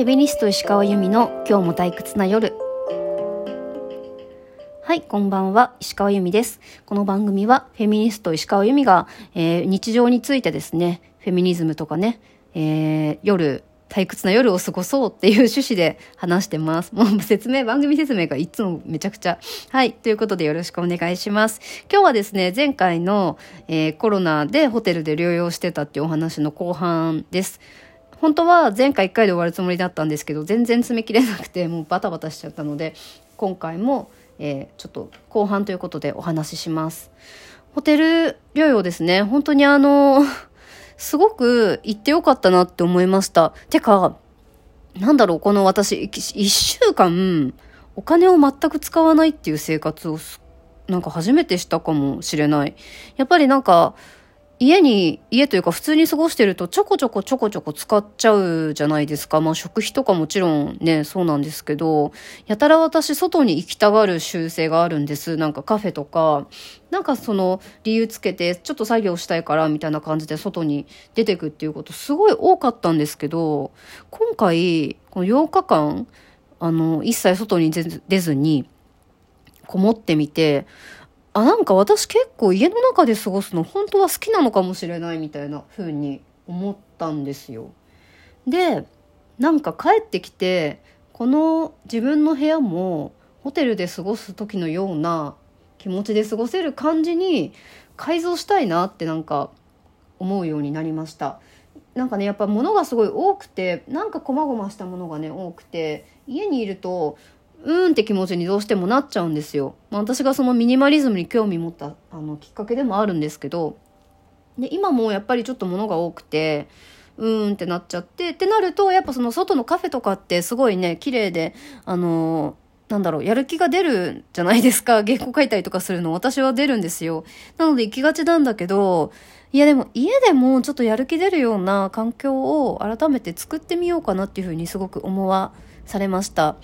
フェミニスト石川由美の今日も退屈な夜はい、こんばんは、石川由美です。この番組は、フェミニスト石川由美が、えー、日常についてですね、フェミニズムとかね、えー、夜、退屈な夜を過ごそうっていう趣旨で話してます。もう説明、番組説明がいつもめちゃくちゃ。はい。ということでよろしくお願いします。今日はですね、前回の、えー、コロナでホテルで療養してたっていうお話の後半です。本当は前回1回で終わるつもりだったんですけど、全然詰め切れなくて、もうバタバタしちゃったので、今回も、えー、ちょっと後半ということでお話しします。ホテル療養ですね。本当にあの、すごく行ってよかったなって思いました。てか、なんだろう、この私、一週間、お金を全く使わないっていう生活を、なんか初めてしたかもしれない。やっぱりなんか、家に、家というか普通に過ごしてるとちょこちょこちょこちょこ使っちゃうじゃないですか。まあ食費とかもちろんね、そうなんですけど、やたら私外に行きたがる習性があるんです。なんかカフェとか、なんかその理由つけてちょっと作業したいからみたいな感じで外に出てくっていうことすごい多かったんですけど、今回、この8日間、あの、一切外に出ずに、こもってみて、あ、なんか私結構家の中で過ごすの本当は好きなのかもしれないみたいな風に思ったんですよ。で、なんか帰ってきて、この自分の部屋もホテルで過ごす時のような気持ちで過ごせる感じに改造したいなってなんか思うようになりました。なんかねやっぱ物がすごい多くてなんか細々したものがね多くて家にいるとうーんって気持ちにどうしてもなっちゃうんですよ。まあ、私がそのミニマリズムに興味持ったあのきっかけでもあるんですけど、で、今もやっぱりちょっと物が多くて、うーんってなっちゃって、ってなると、やっぱその外のカフェとかってすごいね、綺麗で、あのー、なんだろう、やる気が出るじゃないですか。原稿書いたりとかするの。私は出るんですよ。なので行きがちなんだけど、いやでも家でもちょっとやる気出るような環境を改めて作ってみようかなっていうふうにすごく思わされました。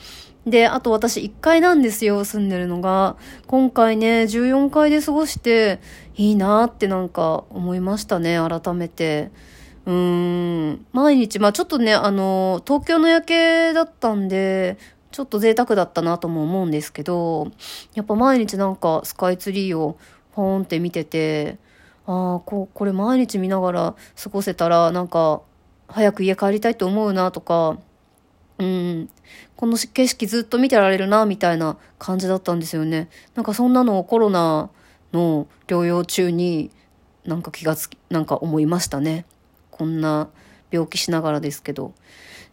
で、あと私1階なんですよ、住んでるのが。今回ね、14階で過ごして、いいなってなんか思いましたね、改めて。うーん、毎日、まあちょっとね、あの、東京の夜景だったんで、ちょっと贅沢だったなとも思うんですけど、やっぱ毎日なんかスカイツリーをポーンって見てて、ああ、ここれ毎日見ながら過ごせたら、なんか、早く家帰りたいと思うなとか、うん、この景色ずっと見てられるな、みたいな感じだったんですよね。なんかそんなのをコロナの療養中になんか気がつき、なんか思いましたね。こんな病気しながらですけど。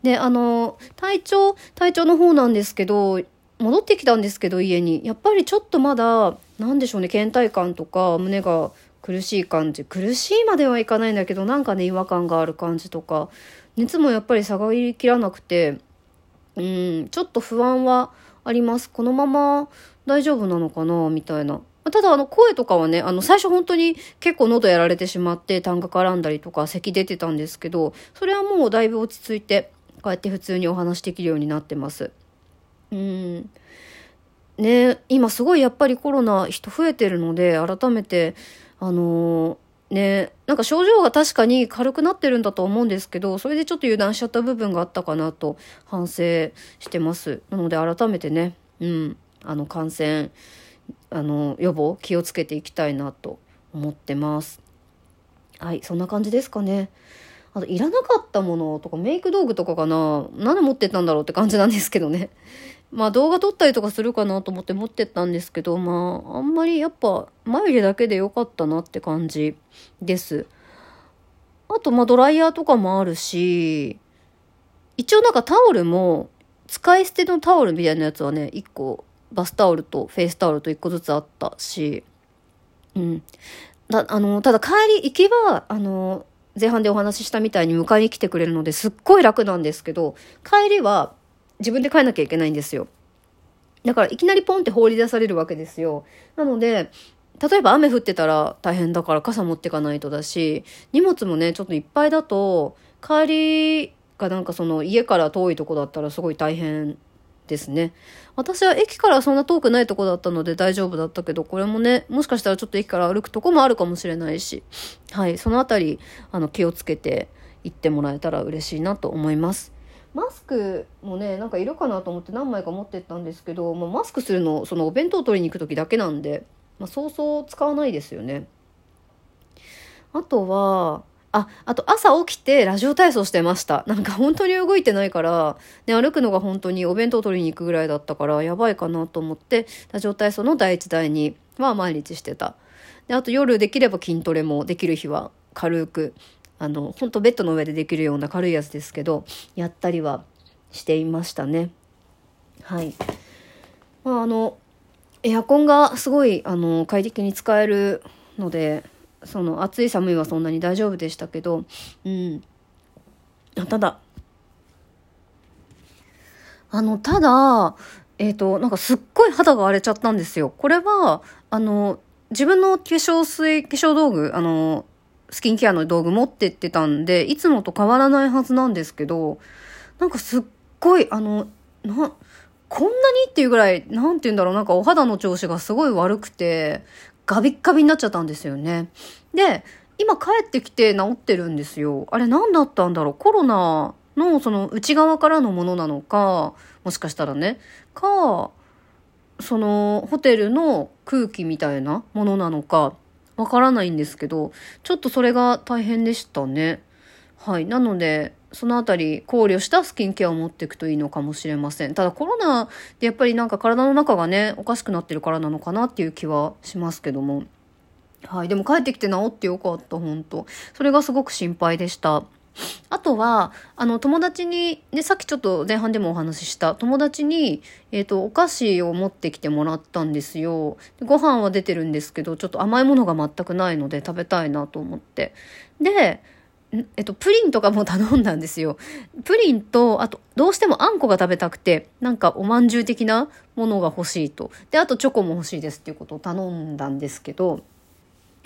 で、あの、体調、体調の方なんですけど、戻ってきたんですけど、家に。やっぱりちょっとまだ、なんでしょうね、倦怠感とか、胸が苦しい感じ。苦しいまではいかないんだけど、なんかね、違和感がある感じとか、熱もやっぱり下がりきらなくて、うん、ちょっと不安はあります。このまま大丈夫なのかな？みたいな。ただ、あの、声とかはね、あの、最初本当に結構喉やられてしまって、痰が絡んだりとか、咳出てたんですけど、それはもうだいぶ落ち着いて、こうやって普通にお話できるようになってます。うん。ね、今すごいやっぱりコロナ人増えてるので、改めて、あのーね、なんか症状が確かに軽くなってるんだと思うんですけど、それでちょっと油断しちゃった部分があったかなと反省してます。なので改めてね、うん、あの感染、あの予防気をつけていきたいなと思ってます。はい、そんな感じですかね。あと、いらなかったものとかメイク道具とかかな何持ってったんだろうって感じなんですけどね。まあ動画撮ったりとかするかなと思って持ってったんですけど、まああんまりやっぱ眉毛だけで良かったなって感じです。あとまあドライヤーとかもあるし、一応なんかタオルも使い捨てのタオルみたいなやつはね、1個バスタオルとフェイスタオルと1個ずつあったし、うん。だあの、ただ帰り、行きは、あの、前半でお話ししたみたいに迎えに来てくれるのですっごい楽なんですけど、帰りは自分で帰んなきゃいけないんですよ。だからいきなりポンって放り出されるわけですよ。なので、例えば雨降ってたら大変だから傘持ってかないとだし、荷物もね、ちょっといっぱいだと、帰りがなんかその家から遠いとこだったらすごい大変ですね。私は駅からそんな遠くないとこだったので大丈夫だったけど、これもね、もしかしたらちょっと駅から歩くとこもあるかもしれないし、はい、そのあたり、あの、気をつけて行ってもらえたら嬉しいなと思います。マスクもねなんかいるかなと思って何枚か持ってったんですけど、まあ、マスクするのそのお弁当を取りに行く時だけなんで、まあ、そうそう使わないですよね。あとはあ、あと朝起きてラジオ体操してました。なんか本当に動いてないから、ね、歩くのが本当にお弁当取りに行くぐらいだったから、やばいかなと思って、ラジオ体操の第一第二は毎日してた。で、あと夜できれば筋トレもできる日は軽く、あの、本当ベッドの上でできるような軽いやつですけど、やったりはしていましたね。はい。まあ、あの、エアコンがすごい、あの、快適に使えるので、その暑い寒いはそんなに大丈夫でしたけど、うん。ただ、あの、ただ、えっ、ー、と、なんかすっごい肌が荒れちゃったんですよ。これは、あの、自分の化粧水、化粧道具、あの、スキンケアの道具持ってってたんで、いつもと変わらないはずなんですけど、なんかすっごい、あの、な、こんなにっていうぐらい、なんて言うんだろう、なんかお肌の調子がすごい悪くて、ガビッガビになっちゃったんですよね。で、今帰ってきて治ってるんですよ。あれ何だったんだろう？コロナのその内側からのものなのか、もしかしたらね、か、そのホテルの空気みたいなものなのか、わからないんですけど、ちょっとそれが大変でしたね。はい。なので、そのあたり考慮したスキンケアを持っていくといいのかもしれません。ただコロナでやっぱりなんか体の中がね、おかしくなってるからなのかなっていう気はしますけども。はい。でも帰ってきて治ってよかった、本当それがすごく心配でした。あとは、あの、友達に、ね、さっきちょっと前半でもお話しした、友達に、えっ、ー、と、お菓子を持ってきてもらったんですよ。ご飯は出てるんですけど、ちょっと甘いものが全くないので食べたいなと思って。で、えっと、プリンとかも頼んだんですよ。プリンと、あと、どうしてもあんこが食べたくて、なんかおまんじゅう的なものが欲しいと。で、あとチョコも欲しいですっていうことを頼んだんですけど、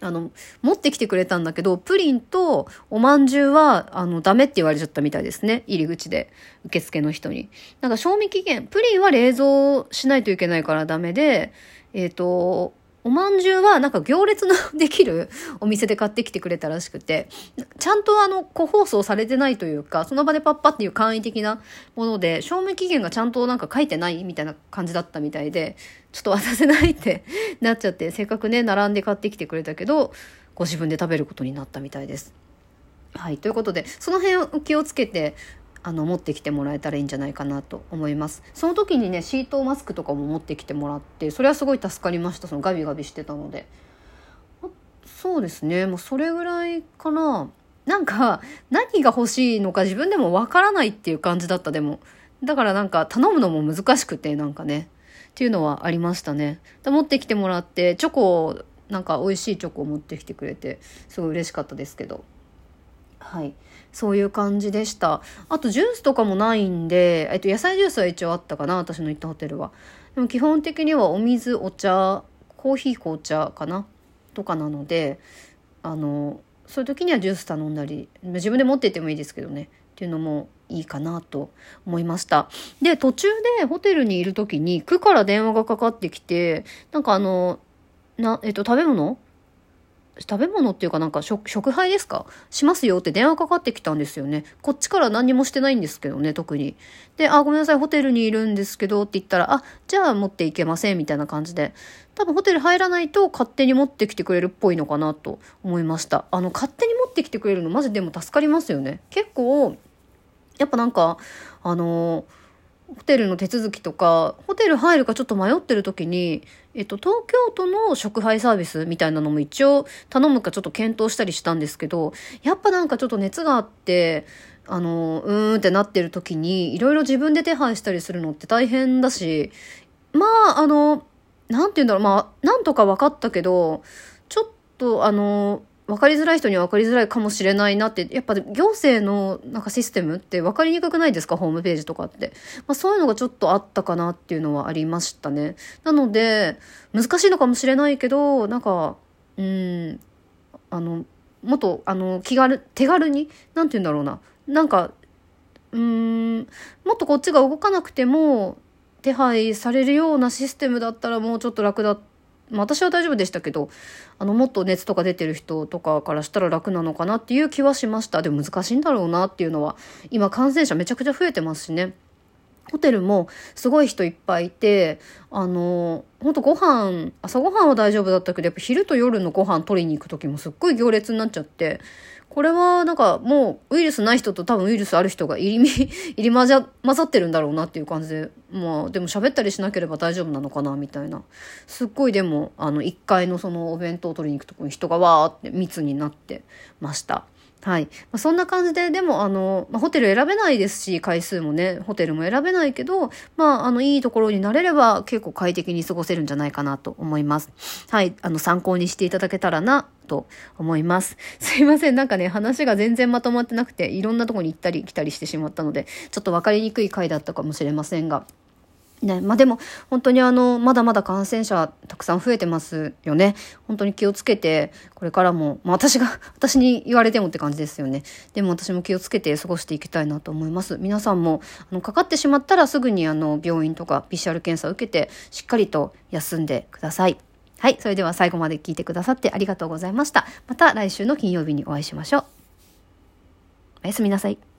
あの、持ってきてくれたんだけど、プリンとおまんじゅうは、あの、ダメって言われちゃったみたいですね。入り口で。受付の人に。なんか賞味期限、プリンは冷蔵しないといけないからダメで、えっ、ー、と、おまんじゅうはなんか行列のできるお店で買ってきてくれたらしくて、ちゃんとあの、個包装されてないというか、その場でパッパっていう簡易的なもので、賞味期限がちゃんとなんか書いてないみたいな感じだったみたいで、ちょっと渡せないって なっちゃって、せっかくね、並んで買ってきてくれたけど、ご自分で食べることになったみたいです。はい。ということで、その辺を気をつけて、あの持ってきてもらえたらいいんじゃないかなと思います。その時にねシートマスクとかも持ってきてもらってそれはすごい助かりました。そのガビガビしてたので。そうですね。もうそれぐらいかな。なんか何が欲しいのか自分でもわからないっていう感じだった。でもだからなんか頼むのも難しくてなんかね。っていうのはありましたね。で持ってきてもらってチョコなんか美味しいチョコを持ってきてくれてすごい嬉しかったですけど。はいそういう感じでした。あとジュースとかもないんで、えっと、野菜ジュースは一応あったかな、私の行ったホテルは。でも基本的にはお水、お茶、コーヒー、紅茶かなとかなので、あの、そういう時にはジュース頼んだり、自分で持っていってもいいですけどね、っていうのもいいかなと思いました。で、途中でホテルにいる時に区から電話がかかってきて、なんかあの、な、えっと、食べ物食べ物っていうかなんか食、食配ですか？しますよって電話かかってきたんですよね。こっちから何もしてないんですけどね、特に。で、あ、ごめんなさい、ホテルにいるんですけどって言ったら、あ、じゃあ持っていけませんみたいな感じで。多分ホテル入らないと勝手に持ってきてくれるっぽいのかなと思いました。あの、勝手に持ってきてくれるのマジでも助かりますよね。結構、やっぱなんか、あのーホテルの手続きとか、ホテル入るかちょっと迷ってる時に、えっと、東京都の食配サービスみたいなのも一応頼むかちょっと検討したりしたんですけど、やっぱなんかちょっと熱があって、あの、うーんってなってる時に、いろいろ自分で手配したりするのって大変だし、まあ、あの、なんて言うんだろう、まあ、なんとか分かったけど、ちょっと、あの、分かりづらい人には分かりづらいかもしれないなって、やっぱ行政のなんかシステムって分かりにくくないですか？ホームページとかって。まあそういうのがちょっとあったかなっていうのはありましたね。なので、難しいのかもしれないけど、なんか、うん、あの、もっと、あの、気軽、手軽に、なんて言うんだろうな。なんか、うん、もっとこっちが動かなくても、手配されるようなシステムだったらもうちょっと楽だったまあ、私は大丈夫でしたけど、あの、もっと熱とか出てる人とかからしたら楽なのかなっていう気はしました。でも難しいんだろうなっていうのは、今感染者めちゃくちゃ増えてますしね。ホテルもすごい人いっぱいいて、あの、ほんとご飯、朝ごはんは大丈夫だったけど、やっぱ昼と夜のご飯取りに行く時もすっごい行列になっちゃって、これはなんかもうウイルスない人と多分ウイルスある人が入り 入り混ざ混ざってるんだろうなっていう感じで、まあでも喋ったりしなければ大丈夫なのかなみたいな。すっごいでもあの1階のそのお弁当を取りに行くとこに人がわーって密になってました。はい。まあ、そんな感じで、でも、あの、まあ、ホテル選べないですし、回数もね、ホテルも選べないけど、まあ、あの、いいところになれれば、結構快適に過ごせるんじゃないかなと思います。はい。あの、参考にしていただけたらな、と思います。すいません。なんかね、話が全然まとまってなくて、いろんなとこに行ったり来たりしてしまったので、ちょっと分かりにくい回だったかもしれませんが、ね、まあでも本当にあのまだまだ感染者たくさん増えてますよね。本当に気をつけてこれからも、まあ、私が 私に言われてもって感じですよね。でも私も気をつけて過ごしていきたいなと思います。皆さんもあのかかってしまったらすぐにあの病院とか PCR 検査を受けてしっかりと休んでください。はいそれでは最後まで聞いてくださってありがとうございました。また来週の金曜日にお会いしましょう。おやすみなさい。